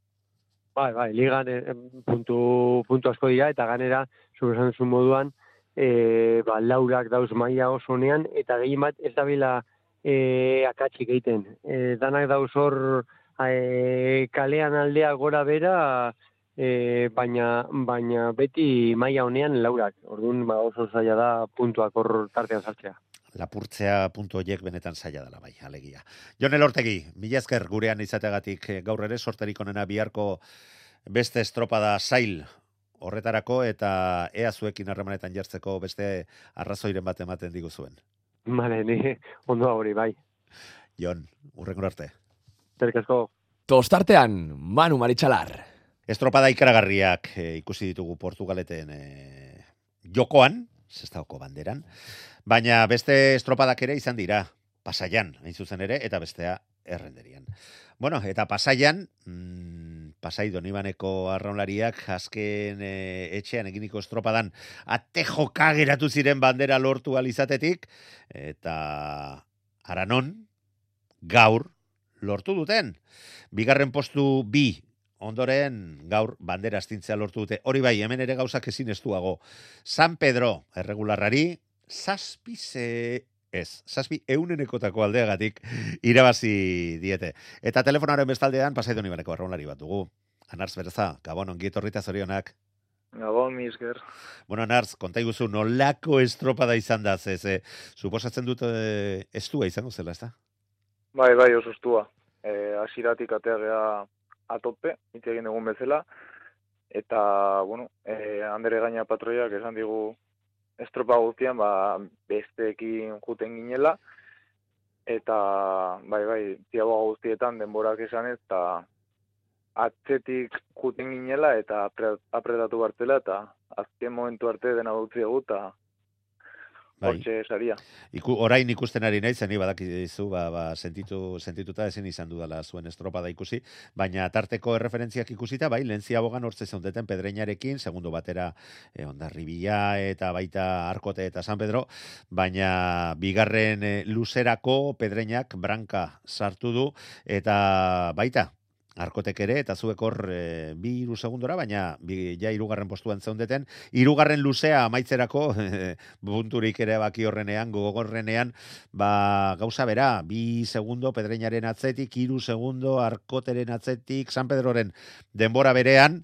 Bai, bai, ligan e, puntu, puntu asko dira, eta ganera, zure esan zuen moduan, e, ba, laurak dauz maila oso honean, eta gehien bat ez dabila e, akatsik egiten. E, danak dauz hor e, kalean aldea gora bera, e, baina, baina beti maila honean laurak. Orduan ba, oso zaila da puntuak hor tartean sartzea. Lapurtzea puntu horiek benetan zaila dela bai, alegia. Jon Elortegi, mila esker gurean izategatik eh, gaur ere sorterik onena biharko beste estropada zail horretarako eta ea zuekin harremanetan jartzeko beste arrazoiren bat ematen diguzuen. Bale, ni ondo hori, bai. Jon, urrengo arte. Zerrik asko. Tostartean, Manu Maritxalar. Estropada ikaragarriak eh, ikusi ditugu Portugaleten eh, jokoan, zestaoko banderan, baina beste estropadak ere izan dira, pasaian, hain zuzen ere, eta bestea errenderian. Bueno, eta pasaian, mm, pasai donibaneko arraunlariak azken eh, etxean eginiko estropadan ate joka geratu ziren bandera lortu alizatetik, eta aranon, gaur, lortu duten. Bigarren postu bi ondoren gaur bandera astintzea lortu dute. Hori bai, hemen ere gauzak ezin estuago. San Pedro, erregularrari, zazpi ze... Ez, zazpi eunenekotako aldeagatik irabazi diete. Eta telefonaren bestaldean, pasai doni baneko arraunlari bat dugu. Anarz berza, gabon, ongi etorrita zorionak. Gabon, mi esker. Bueno, Anarz, konta iguzu, nolako estropada izan da, ze, ze, suposatzen dut eh, estua izango zela, ez da? Bai, bai, oso estua. E, asiratik atea gea atope, hitz egin egun bezala, eta, bueno, e, handere gaina patroiak esan digu estropa guztian, ba, besteekin juten ginela, eta, bai, bai, tiagoa guztietan denborak esan ez, eta atzetik juten ginela, eta apre- apretatu bartela, eta azken momentu arte dena dutzi egu, eta Bai. hortxe saria. Iku, orain ikusten ari naiz, ni badakizu, ba, ba, sentitu, sentituta ezin izan dudala zuen estropada ikusi, baina tarteko erreferentziak ikusita, bai, lentzia bogan hortze zeundeten pedreinarekin, segundo batera e, ondarribia eta baita arkote eta San Pedro, baina bigarren e, luzerako pedreinak branka sartu du, eta baita, Arkotek ere, eta zuek hor e, bi iru segundora, baina bi, ja irugarren postuan zeundeten, irugarren luzea amaitzerako, punturik ere baki horrenean, gogorrenean, ba, gauza bera, bi segundo pedreinaren atzetik, iru segundo arkoteren atzetik, San Pedroren denbora berean,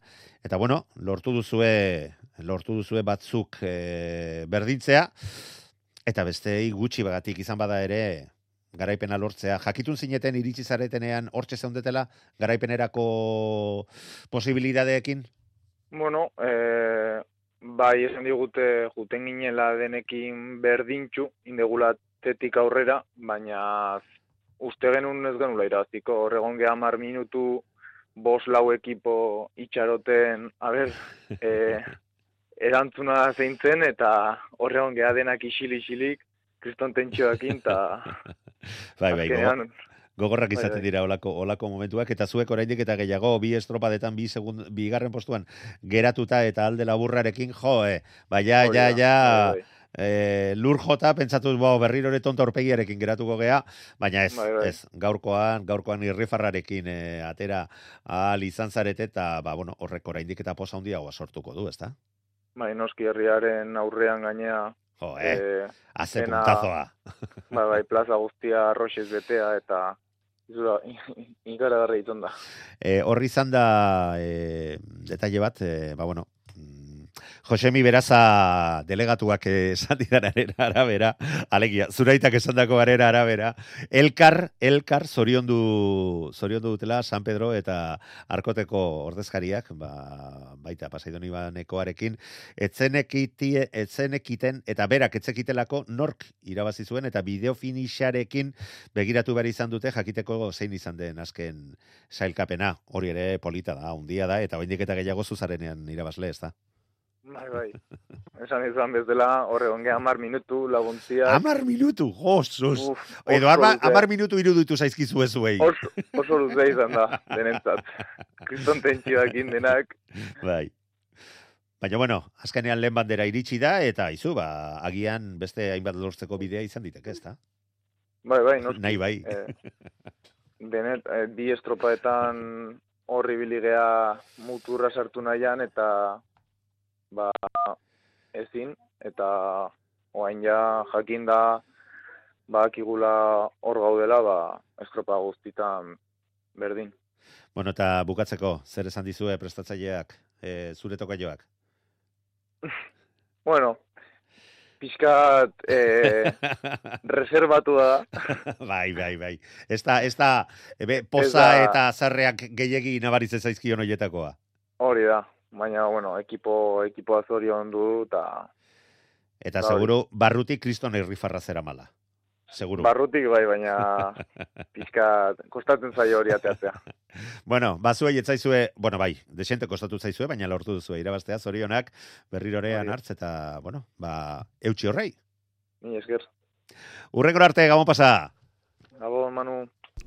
eta bueno, lortu duzue, lortu duzue batzuk e, berdintzea, eta beste gutxi bagatik izan bada ere, garaipena lortzea. Jakitun zineten iritsi zaretenean hortxe zeundetela garaipenerako posibilidadeekin? Bueno, e, bai esan digute juten ginela denekin berdintxu, indegulatetik aurrera, baina uste genuen ez genula iraziko, horregon geha mar minutu, bos lau ekipo itxaroten, a ber, e, erantzuna zeintzen, eta horregon geha denak isil-isilik, kriston tentsioakin, eta Bai, bai, gogo- azkenean, gogorrak Bai, izaten bai. dira olako, olako momentuak, eta zuek oraindik eta gehiago, bi estropadetan, bi segund, bigarren postuan geratuta eta alde laburrarekin, jo, eh, bai, ja, ja, ja, eh, lur jota, pentsatu, bo, berriro ere tonta aurpegiarekin geratuko gea, baina ez, Bai, bai. ez, gaurkoan, gaurkoan irrifarrarekin eh, atera ahal izan zarete, eta, ba, bueno, horrek oraindik eta posa handiagoa sortuko du, ezta? Bai, noski herriaren aurrean gainea, Jo, eh, eh, haze puntazoa. bai, bai, plaza guztia arroxez betea, eta izura, ikaragarri izan da. E, horri izan da e, detalle bat, e, ba bueno, Josemi Beraza delegatuak esan didanaren arabera, alegia, zuraitak esan dako arera arabera, elkar, elkar zoriondu, zoriondu dutela San Pedro eta Arkoteko ordezkariak, ba, baita pasaidon ibanekoarekin, etzenekiti, etzenekiten eta berak etzekitelako nork irabazi zuen eta bideo finixarekin begiratu behar izan dute jakiteko zein izan den azken sailkapena. Hori ere polita da, undia da, eta oraindik eta gehiago zuzarenean irabazle, ez da? Bai, bai. Esan izan bezala, horre onge amar minutu laguntzia. Amar minutu, josus. Uf, Edo luze. amar minutu iruditu zaizkizu ezuei. Oso, oso luze izan da, denentzat. Kriston tentsioakin denak. Bai. Baina, bueno, azkenean lehen bandera iritsi da, eta izu, ba, agian beste hainbat lortzeko bidea izan diteke, ez da? Bai, bai, noski. Nahi bai. Eh, denet, eh, bi estropaetan horri biligea muturra sartu nahian, eta ba, ezin, eta oain ja jakin da bakigula hor gaudela, ba, estropa guztitan berdin. Bueno, eta bukatzeko, zer esan dizue prestatzaileak, e, zure tokaioak? Bueno, pixkat eh, reservatu da. bai, bai, bai. Ez da, ez da, ebe, poza Ez da- eta zarreak gehiegi nabaritzen zaizkion hoietakoa. Hori da, baina, bueno, ekipo, ekipoa zorion du, eta Eta Bai. seguru, barrutik kriston irrifarra zera mala. Seguru. barrutik bai, baina pixkat kostatzen zaio hori ateatzea. Bueno, bazuei etzaizue, bueno, bai, desente kostatu zaizue, baina lortu duzue irabaztea, zorionak, berrirorean hartz, eta, bueno, ba, eutxi horrei. Ni esker. Urrengor arte, gabon pasa. Gabon, Manu.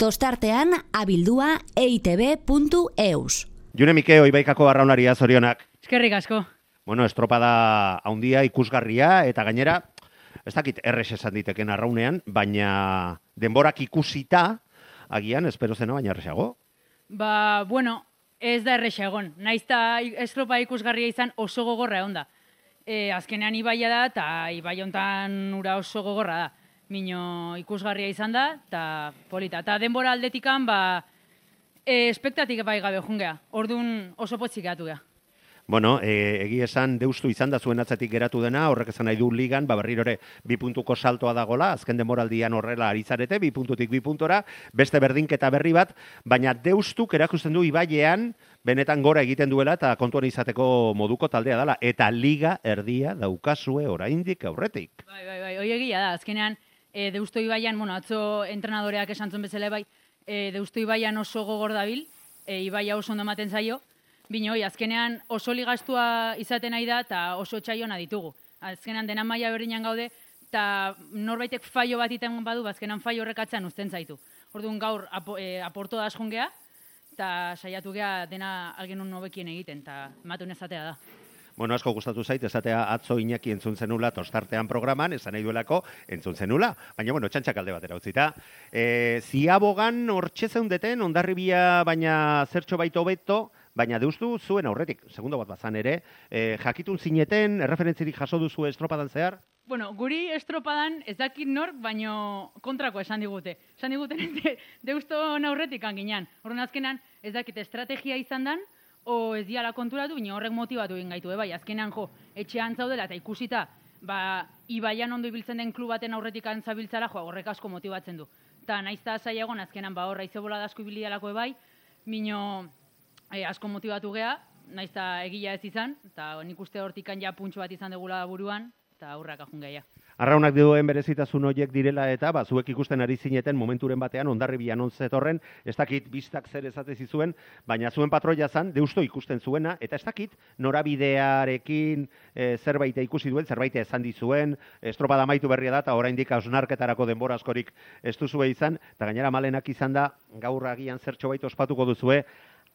Tostartean abildua eitb.eus. June Mike, oibaikako arraunaria zorionak. Eskerrik asko. Bueno, estropada haundia, ikusgarria, eta gainera, ez dakit errex esan diteken arraunean, baina denborak ikusita, agian, espero zeno, baina errexago. Ba, bueno, ez da erresa egon. Naizta estropa ikusgarria izan oso gogorra egon da. E, azkenean ibaia da, eta ibai hontan ura oso gogorra da. Mino ikusgarria izan da, eta polita. Eta denbora aldetikan, ba, e, espektatik bai gabe jungea. Orduan oso potzik gehatu gea. Bueno, e, egi esan deustu izan da zuen atzetik geratu dena, horrek esan nahi du ligan, ba berrirore bi puntuko saltoa dagola, azken demoraldian horrela arizarete, bi puntutik bi puntora, beste berdinketa berri bat, baina deustuk erakusten du ibaiean, benetan gora egiten duela eta kontuan izateko moduko taldea dela, eta liga erdia daukazue oraindik aurretik. Bai, bai, bai, hoi egia da, azkenean, e, Deusto Ibaian, bueno, atzo entrenadoreak esan zuen bezala bai, e, Deusto Ibaian oso gogor dabil, e, Ibaia oso ondo ematen zaio, bino, hoi, azkenean oso ligastua izaten nahi da, eta oso txaiona ditugu. Azkenean dena maila berdinan gaude, eta norbaitek faio bat iten badu, ba, azkenan faio horrekatzean uzten zaitu. Orduan gaur apo, e, aporto da askon gea, eta saiatu gea dena algenun nobekien egiten, eta ematun ezatea da. Bueno, asko gustatu zait, esatea atzo Iñaki entzun zenula tostartean programan, esan nahi duelako entzun zenula, baina bueno, txantxak alde batera utzita. E, ziabogan hortxe zeundeten, ondarribia baina zertxo baito beto, baina deustu zuen aurretik, segundo bat bazan ere, e, jakitun zineten, erreferentzirik jaso duzu estropadan zehar? Bueno, guri estropadan ez dakit nork, baino kontrako esan digute. Esan diguten de, deusto aurretik anginan. Horren azkenan ez dakit estrategia izan dan, o ez diala konturatu, baina horrek motibatu egin gaitu, eh, bai, azkenean jo, etxean zaudela eta ikusita, ba, ibaian ondo ibiltzen den klub baten aurretik antzabiltzala, jo, horrek asko motibatzen du. Ta naizta zaiagon azkenan, ba, horra izebola da asko ibili dalako bai, mino e, asko motibatu gea, naizta egia ez izan, eta nik uste hortikan ja puntxo bat izan degula buruan, eta aurrak ajun gehiago. Arraunak duen berezitasun horiek direla eta ba, zuek ikusten ari zineten momenturen batean ondarribian on zetorren, ez dakit biztak zer ezate zizuen, baina zuen patroia zan, deusto ikusten zuena, eta ez dakit norabidearekin e, zerbait ikusi duen, zerbait esan dizuen, estropada amaitu berria da, eta oraindik hausnarketarako denbora askorik ez duzue izan, eta gainera malenak izan da, gaur agian zertxo bait ospatuko duzue,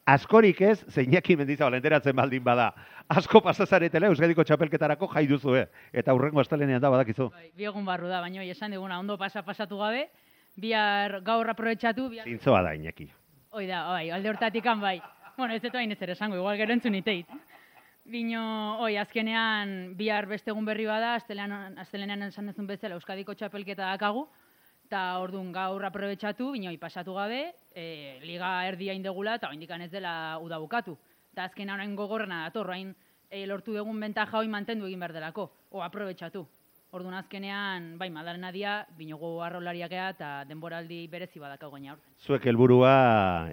askorik ez, zeinaki mendizabal enteratzen baldin bada. Asko pasazaretela Euskadiko txapelketarako jai duzue. Eta hurrengo astelenean da badakizu. Bai, bi egun barru da, baina esan diguna ondo pasa pasatu gabe, bihar gaur aprobetxatu, bihar... Zintzoa da, Iñaki. Hoi da, bai, alde hortatikan bai. Bueno, ez dut hain ez ere esango, igual gero entzun iteit. Bino, oi, azkenean bihar beste egun berri bada, astelenean, astelenean esan dezun bezala Euskadiko txapelketa dakagu, eta orduan gaur aprobetxatu, binoi pasatu gabe, e, liga erdia indegula, eta oindikan ez dela uda bukatu. Eta azkenean orain gogorrena dator, orain e, lortu dugun bentaja hoi mantendu egin behar delako, o aprobetxatu. Orduan azkenean, bai, madalena dia, binogo arrolariak eta denboraldi berezi badakau gaina hor. Zuek helburua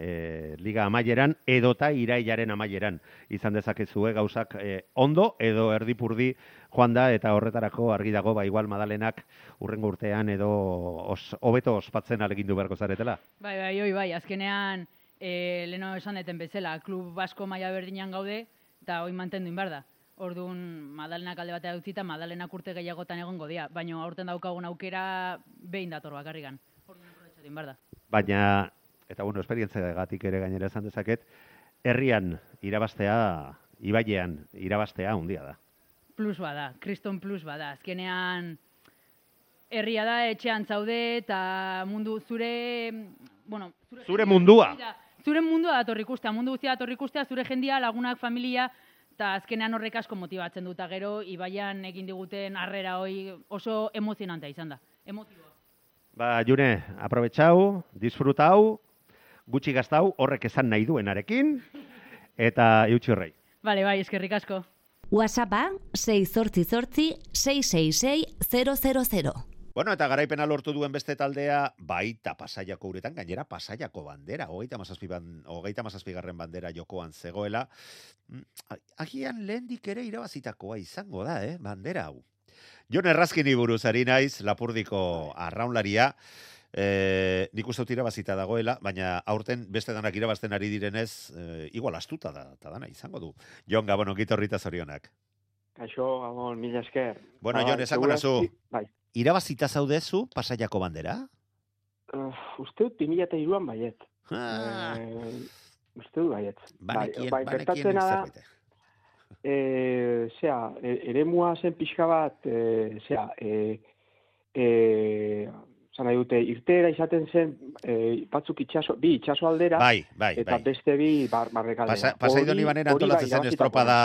e, liga amaieran edota irailaren amaieran izan dezakezue gauzak e, ondo edo erdipurdi joan da eta horretarako argi dago ba igual Madalenak urrengo urtean edo os, hobeto ospatzen alegindu beharko zaretela. Bai, bai, oi, bai, azkenean, e, leno esan deten bezala, klub basko maila berdinan gaude, eta hoi mantendu inbar da. Orduan, Madalenak alde batera utzita, Madalenak urte gehiagotan egongo dira, baina aurten daukagun aukera behin dator bakarrikan. Orduan, da. Baina, eta bueno, esperientziagatik ere gainera esan dezaket, herrian irabastea, ibailean irabastea handia da. Plus bada, kriston plus bada. Azkenean, herria da, etxean zaude, eta mundu zure, bueno, Zure mundua. zure mundua dator ikustea, mundu guztia dator ikustea, zure jendia, lagunak, familia, eta azkenean horrek asko motibatzen dut, eta gero, ibaian egin diguten harrera hoi oso emozionantea izan da. Emotiboa. Ba, June, aprobetxau, disfrutau, gutxi gaztau, horrek esan nahi duenarekin, eta eutxi horrei. Bale, bai, eskerrik asko. WhatsAppa 688 666 000. Bueno, eta garaipena lortu duen beste taldea, baita pasaiako uretan, gainera pasaiako bandera, hogeita mazazpi, ban, hogeita mazazpi garren bandera jokoan zegoela. Mm, Agian lehendik ere irabazitakoa izango da, eh, bandera hau. Jon Errazkini buruz ari naiz, lapurdiko arraunlaria, e, nik uste dut irabazita dagoela, baina aurten beste danak irabazten ari direnez, e, igual astuta da, eta dana izango du. Jon Gabon, ongito horrita zorionak. Kaixo, Gabon, mila esker. Bueno, Ba, Jon, esango nazu, segurazki- Bai. Irabazita zaudezu pasaiako bandera? Uh, uste dut 2002an baiet. Ah. Eh, uste dut baiet. Banekien, bai, banekien gertatzena da, zerbait. e, zera, eremua zen pixka bat, e, zera, e, e, zan dute, irteera izaten zen, e, batzuk itxaso, bi itxaso aldera, Bai, bai, eta bai. beste bi bar, barrekaldera. Pasa, ibanen hori antolatzen bai, zen estropada...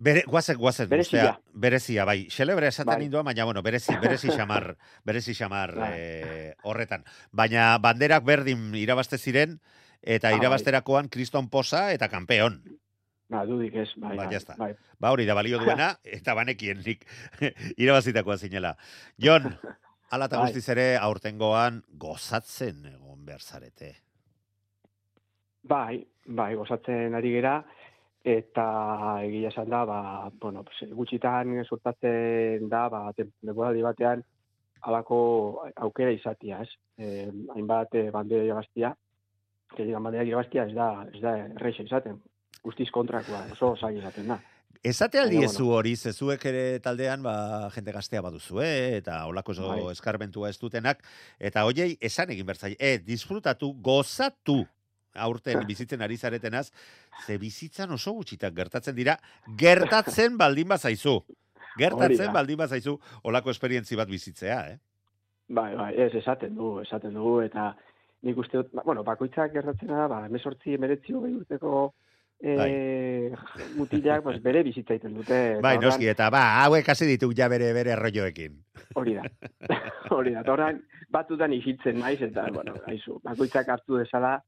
Bere, guazen, guazen, Berezia. berezia, bai. Xelebre esaten Bai. nindua, baina, bueno, berezi, berezi xamar, berezi xamar Bai. eh, horretan. Baina banderak berdin irabazte ziren, eta Ah, bai. irabazterakoan kriston posa eta kanpeon. Ba, dudik ez, bai, Ba, bai, jazta. bai. Ba, hori da balio duena, eta banekien nik irabazitakoa zinela. Jon, ala eta Bai. guztiz ere aurtengoan gozatzen egon behar zarete. Bai, bai, gozatzen ari gera, eta egia esan da, ba, bueno, pues, gutxitan sortatzen da, ba, tem- denboraldi batean, alako aukera izatia, ez? Eh, hainbat eh, bandera irabaztia, que digan bandera irabaztia ez da, ez da erreixa izaten, guztiz kontrakoa, oso zaila izaten da. Esate Baina, aldiezu hori, zezuek ere taldean, ba, jente gaztea baduzue, eta olako zo Bai. eskarbentua ez dutenak, eta hoiei esan egin bertzai, e, disfrutatu, gozatu, aurten bizitzen ari zaretenaz, ze bizitzan oso gutxitan gertatzen dira, gertatzen baldin bazaizu. Hori Gertatzen baldin bazaizu olako esperientzi bat bizitzea, eh? Bai, bai, ez, esaten du, esaten dugu, eta nik uste dut, ba, bueno, bakoitzak gertatzen da, ba, emesortzi, emeretzi, hogei urteko e, mutilak, pues, bere bizitza dute. Bai, orduan- noski, eta ba, hauek hasi ditu ja bere bere arroioekin. Hori da. Hori da. Eta orain batutan isiltzen naiz eta bueno, aizu, bakoitzak hartu dezala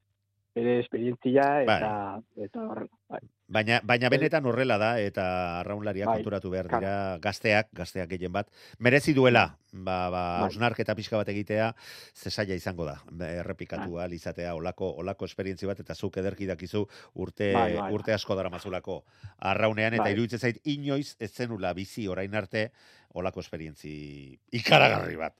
bere esperientzia eta eta horrela. Bai. Baina, baina benetan horrela da, eta arraunlaria Bai, konturatu behar dira gazteak, gazteak gehien bat, merezi duela, ba, ba, Bai. osnarketa pixka bat egitea, zesaia izango da, Bai. errepikatu ahal izatea, olako, olako esperientzi bat, eta zuk ederki dakizu urte, Bai, bai, urte asko dara mazulako arraunean, eta Bai. iruditzen zait, inoiz ez zenula bizi orain arte, olako esperientzi ikaragarri bat.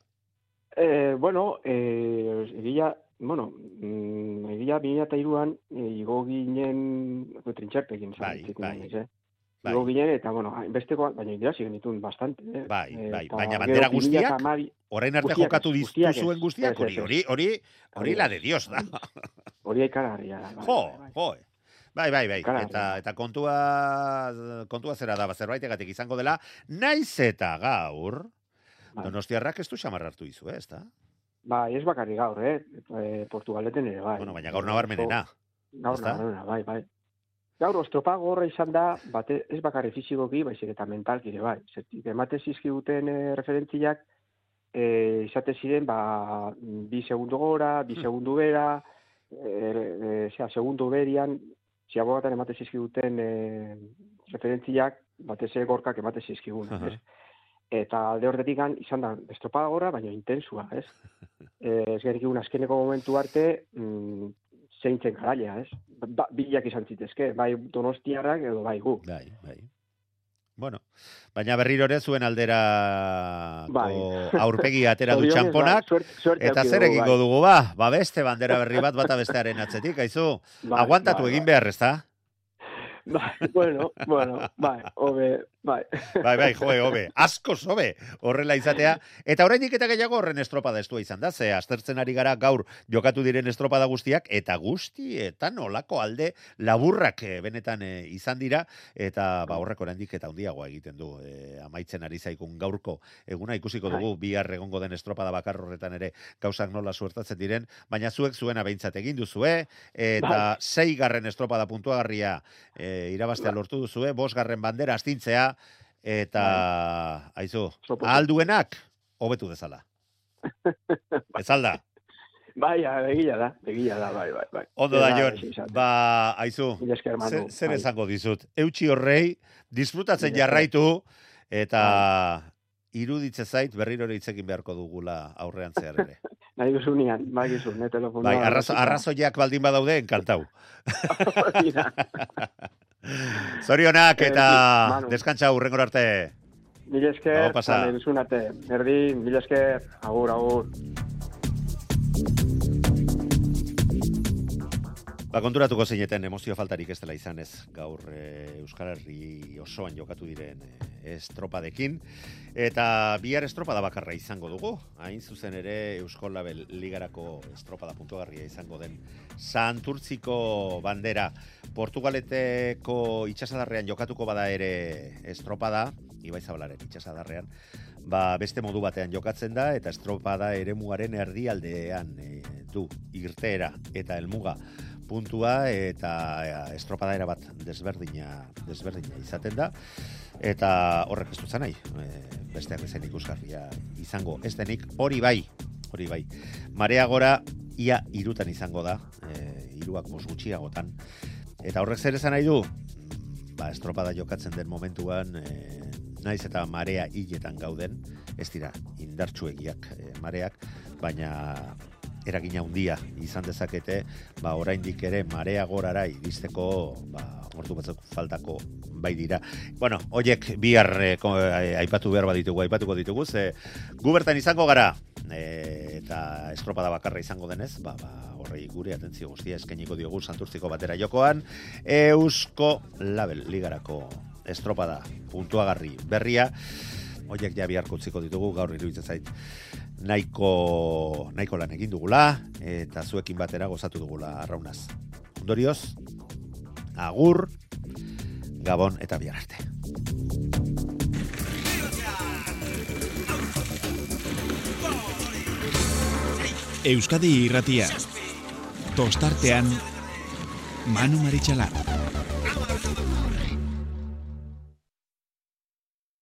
Eh, bueno, eh, egia, bueno, mm, egia bina eta iruan, eh, igo ginen, trintxerpekin, Bai, bai. eh? Bai. Igo ginen, eta, bueno, bestekoa, baina irazi genitun bastante, eh? Bai, Eh, bai, eta baina bandera guztiak, 2012 orain arte guztiak jokatu ez, diztu guztiak ez. zuen guztiak, Ez, ez, hori, ez. hori, hori, hori la ez. de Dios da. hori ikaragarria da. bai, Jo, bai, bai. jo. Bai, bai, bai. Ikaragarria. Eta, eta kontua, kontua zera da, ba, zerbaitegatik izango dela, naiz eta gaur, Bai. donostiarrak ez du xamar hartu izu, eh, ez da? Bai, ez bakarrik gaur, eh? E, Portugaleten ere, bai. Bueno, baina gaur nabarmenena. Gaur nabarmenena, bai, bai. Gaur, ostropa gorra izan da, bate, ez bakarri fizikoki, baizik eta mentalki ere, bai. Zertik, emate zizkiguten e, referentziak, e, izate ziren, ba, bi segundo gora, bi Hmm. segundo bera, e, e, zera, segundo berian, ziabogatan emate zizkiguten e, referentziak, batez ere gorkak emate zizkigun, Aha. ez? Eta alde horretik izan da estropada gorra, baina intensua, ez? Eh, ez gerikun azkeneko momentu arte, mm, zeintzen garaia, ez? Ba, bilak izan zitezke, bai donostiarrak edo bai gu. Bai, bai. Bueno, baina berriro ere zuen aldera Bai. aurpegi atera du txamponak, bai, suerte- suerte eta zer egingo bai. dugu, ba? Ba beste bandera berri bat bata bestearen atzetik, aizu? Bai, Aguantatu bai, egin bai. behar, ez da? Bai, bueno, bueno, bai, hobe, bai. Bai, bai, joe, hobe, asko sobe, horrela izatea. Eta oraindik eta gehiago horren estropada estua izan da, ze aztertzen ari gara gaur jokatu diren estropada guztiak, eta guztietan olako alde laburrak eh, benetan eh, izan dira, eta ba, horrek oraindik eta handiagoa egiten du. eh, amaitzen ari zaikun gaurko eguna ikusiko dugu bihar egongo den estropada bakar horretan ere gauzak nola suertatzen diren, baina zuek zuena behintzat egin duzue, eta Bai. sei garren estropada puntuagarria e, irabaztea lortu duzue, bos garren bandera astintzea, eta, aizu, Sopo. alduenak, hobetu dezala. Ez alda? Bai, egia da, egia da, bai, bai, bai. Ondo da, Ez Jon, ba, aizu, zer, zer bai. esango dizut? Eutxi horrei, disfrutatzen jarraitu, eta iruditze zait berriro ere hitz egin beharko dugula aurrean zehar ere. Nahi duzunean, bai gizu, ne telefonoa. Bai, arrazo, arrazoiak baldin badaude, enkantau. Zorionak Eh, eta Manu. deskantza hurrengor arte. Mila esker, Hau, pasa. arte. Berdin, mila esker, agur, agur. Ba, konturatuko zeineten emozio faltarik ez dela izan ez gaur e, Euskal Herri osoan jokatu diren e, estropadekin. Eta bihar estropada bakarra izango dugu. Hain zuzen ere Eusko Label Ligarako estropada puntuagarria izango den Santurtziko bandera Portugaleteko itxasadarrean jokatuko bada ere estropada, Ibai Zabalaren itxasadarrean, ba, beste modu batean jokatzen da, eta estropada eremuaren erdialdean e, du irteera eta helmuga puntua eta estropada era bat desberdina, desberdina izaten da. Eta horrek ez dut nahi e, besteak bezain ikusgarria izango ez denik. Hori bai hori bai. Marea gora ia irutan izango da e, iruak bos gutxiagotan. Eta horrek zer esan nahi du? Ba, estropada jokatzen den momentuan e, naiz eta marea hiletan gauden. Ez dira indartsuegiak e, mareak baina eragina handia izan dezakete, ba oraindik ere marea gorara iristeko, ba ordu batzuk faltako bai dira. Bueno, hoiek bihar eh, eh, aipatu behar baditugu, aipatuko ditugu, ze gu bertan izango gara eh, eta estropada bakarra izango denez, ba, ba horrei gure atentzio guztia eskainiko diogu Santurtziko batera jokoan, Eusko Label Ligarako estropada puntuagarri berria, hoiek ja biharko utziko ditugu, gaur iruditzen zait nahiko, nahiko lan egin dugula, eta zuekin batera gozatu dugula arraunaz. Ondorioz, agur, gabon eta bihar arte. Euskadi irratia. Tostartean, Manu Maritxalar.